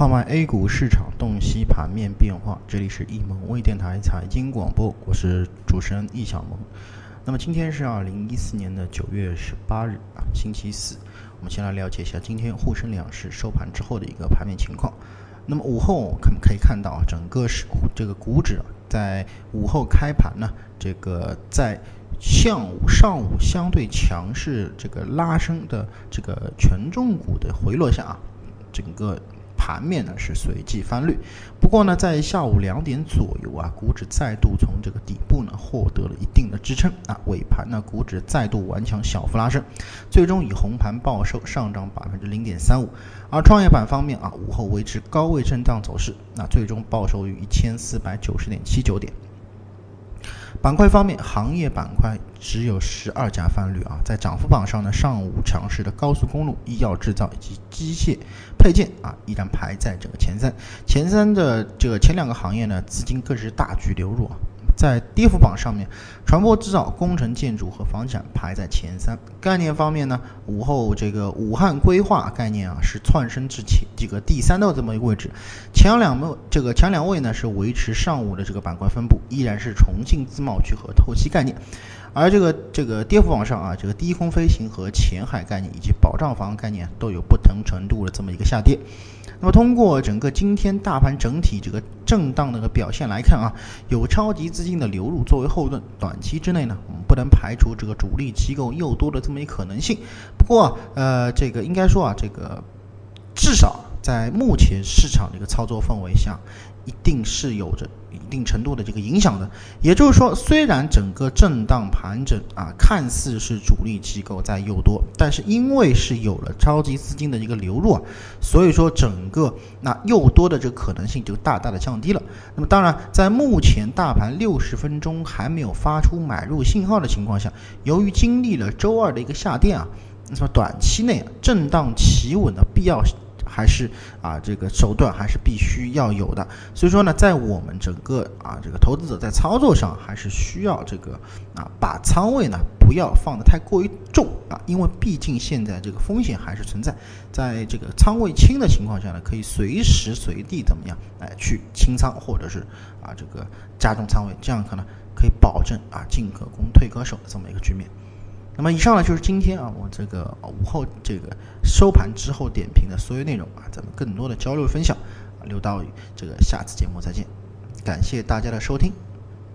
号脉 A 股市场洞悉盘面变化，这里是易盟微电台财经广播，我是主持人易小萌。那么今天是二零一四年的九月十八日啊，星期四。我们先来了解一下今天沪深两市收盘之后的一个盘面情况。那么午后可可以看到啊，整个是这个股指在午后开盘呢，这个在上午上午相对强势这个拉升的这个权重股的回落下啊，整个。盘面呢是随即翻绿，不过呢，在下午两点左右啊，股指再度从这个底部呢获得了一定的支撑啊，尾盘呢，股指再度顽强小幅拉升，最终以红盘报收，上涨百分之零点三五。而创业板方面啊，午后维持高位震荡走势，那最终报收于一千四百九十点七九点。板块方面，行业板块只有十二家翻绿啊。在涨幅榜上呢，上午强势的高速公路、医药制造以及机械配件啊，依然排在整个前三。前三的这个前两个行业呢，资金更是大举流入啊。在跌幅榜上面，船舶制造、工程建筑和房产排在前三。概念方面呢，午后这个武汉规划概念啊是窜升至前这个第三的这么一个位置。前两位这个前两位呢是维持上午的这个板块分布，依然是重庆自贸区和透析概念。而这个这个跌幅榜上啊，这个低空飞行和前海概念以及保障房概念都有不同程度的这么一个下跌。那么通过整个今天大盘整体这个震荡的个表现来看啊，有超级资金的流入作为后盾，短期之内呢，我们不能排除这个主力机构又多的这么一可能性。不过呃，这个应该说啊，这个至少在目前市场的一个操作氛围下。一定是有着一定程度的这个影响的，也就是说，虽然整个震荡盘整啊，看似是主力机构在诱多，但是因为是有了超级资金的一个流入啊，所以说整个那诱多的这个可能性就大大的降低了。那么当然，在目前大盘六十分钟还没有发出买入信号的情况下，由于经历了周二的一个下跌啊，那么短期内震荡企稳的必要。还是啊，这个手段还是必须要有的。所以说呢，在我们整个啊这个投资者在操作上，还是需要这个啊把仓位呢不要放得太过于重啊，因为毕竟现在这个风险还是存在。在这个仓位轻的情况下呢，可以随时随地怎么样来去清仓，或者是啊这个加重仓位，这样可能可以保证啊进可攻退可守的这么一个局面。那么以上呢就是今天啊我这个午后这个收盘之后点评的所有内容啊，咱们更多的交流分享啊，留到这个下次节目再见，感谢大家的收听。